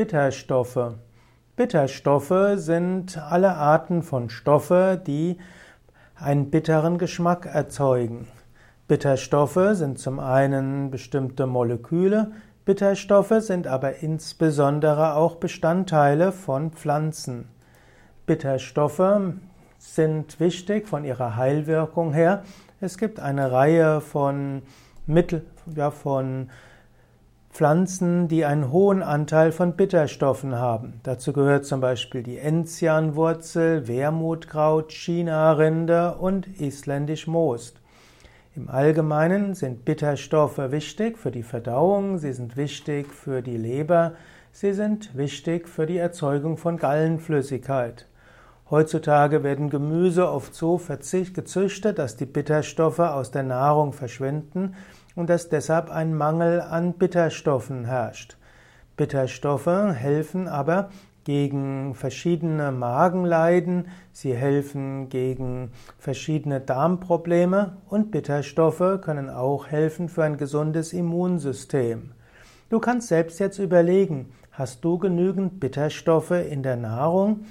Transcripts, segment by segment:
Bitterstoffe. Bitterstoffe sind alle Arten von Stoffe, die einen bitteren Geschmack erzeugen. Bitterstoffe sind zum einen bestimmte Moleküle, Bitterstoffe sind aber insbesondere auch Bestandteile von Pflanzen. Bitterstoffe sind wichtig von ihrer Heilwirkung her. Es gibt eine Reihe von Mittel, ja, von Pflanzen, die einen hohen Anteil von Bitterstoffen haben. Dazu gehört zum Beispiel die Enzianwurzel, Wermutkraut, China-Rinde und isländisch Most. Im Allgemeinen sind Bitterstoffe wichtig für die Verdauung, sie sind wichtig für die Leber, sie sind wichtig für die Erzeugung von Gallenflüssigkeit. Heutzutage werden Gemüse oft so gezüchtet, dass die Bitterstoffe aus der Nahrung verschwinden und dass deshalb ein Mangel an Bitterstoffen herrscht. Bitterstoffe helfen aber gegen verschiedene Magenleiden, sie helfen gegen verschiedene Darmprobleme und Bitterstoffe können auch helfen für ein gesundes Immunsystem. Du kannst selbst jetzt überlegen, hast du genügend Bitterstoffe in der Nahrung?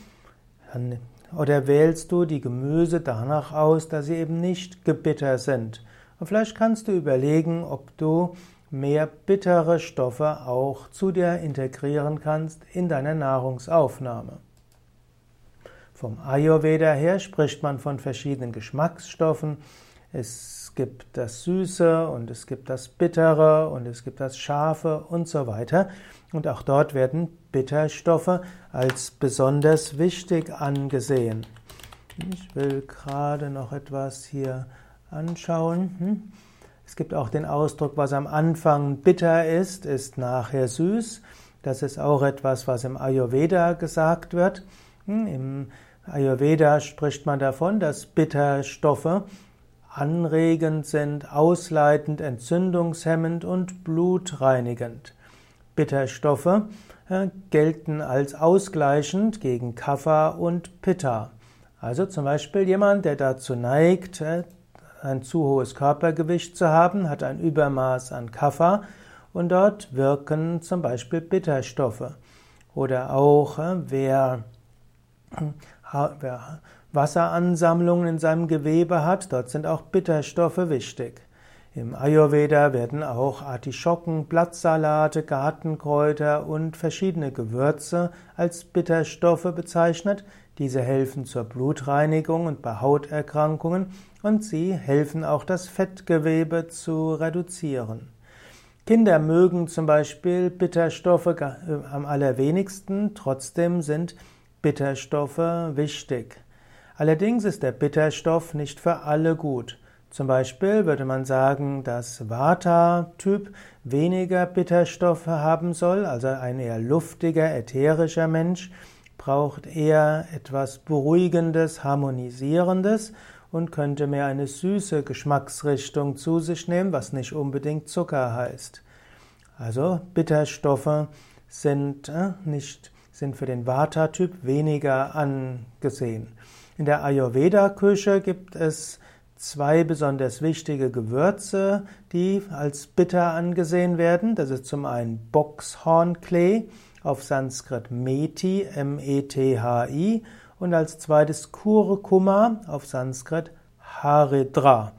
Oder wählst du die Gemüse danach aus, dass sie eben nicht gebitter sind? Und vielleicht kannst du überlegen, ob du mehr bittere Stoffe auch zu dir integrieren kannst in deiner Nahrungsaufnahme. Vom Ayurveda her spricht man von verschiedenen Geschmacksstoffen. Es gibt das Süße und es gibt das Bittere und es gibt das Scharfe und so weiter. Und auch dort werden Bitterstoffe als besonders wichtig angesehen. Ich will gerade noch etwas hier anschauen. Hm? Es gibt auch den Ausdruck, was am Anfang bitter ist, ist nachher süß. Das ist auch etwas, was im Ayurveda gesagt wird. Hm? Im Ayurveda spricht man davon, dass Bitterstoffe anregend sind, ausleitend, entzündungshemmend und blutreinigend. Bitterstoffe äh, gelten als ausgleichend gegen Kapha und Pitta. Also zum Beispiel jemand, der dazu neigt, äh, ein zu hohes Körpergewicht zu haben, hat ein Übermaß an Kapha und dort wirken zum Beispiel Bitterstoffe. Oder auch äh, wer, wer Wasseransammlungen in seinem Gewebe hat, dort sind auch Bitterstoffe wichtig. Im Ayurveda werden auch Artischocken, Blattsalate, Gartenkräuter und verschiedene Gewürze als Bitterstoffe bezeichnet. Diese helfen zur Blutreinigung und bei Hauterkrankungen und sie helfen auch das Fettgewebe zu reduzieren. Kinder mögen zum Beispiel Bitterstoffe äh, am allerwenigsten, trotzdem sind Bitterstoffe wichtig. Allerdings ist der Bitterstoff nicht für alle gut. Zum Beispiel würde man sagen, dass Vata-Typ weniger Bitterstoffe haben soll, also ein eher luftiger, ätherischer Mensch braucht eher etwas Beruhigendes, Harmonisierendes und könnte mehr eine süße Geschmacksrichtung zu sich nehmen, was nicht unbedingt Zucker heißt. Also Bitterstoffe sind äh, nicht sind für den Vata-Typ weniger angesehen. In der Ayurveda-Küche gibt es zwei besonders wichtige Gewürze, die als bitter angesehen werden. Das ist zum einen Boxhornklee, auf Sanskrit Methi, M-E-T-H-I, und als zweites Kurkuma, auf Sanskrit Haridra.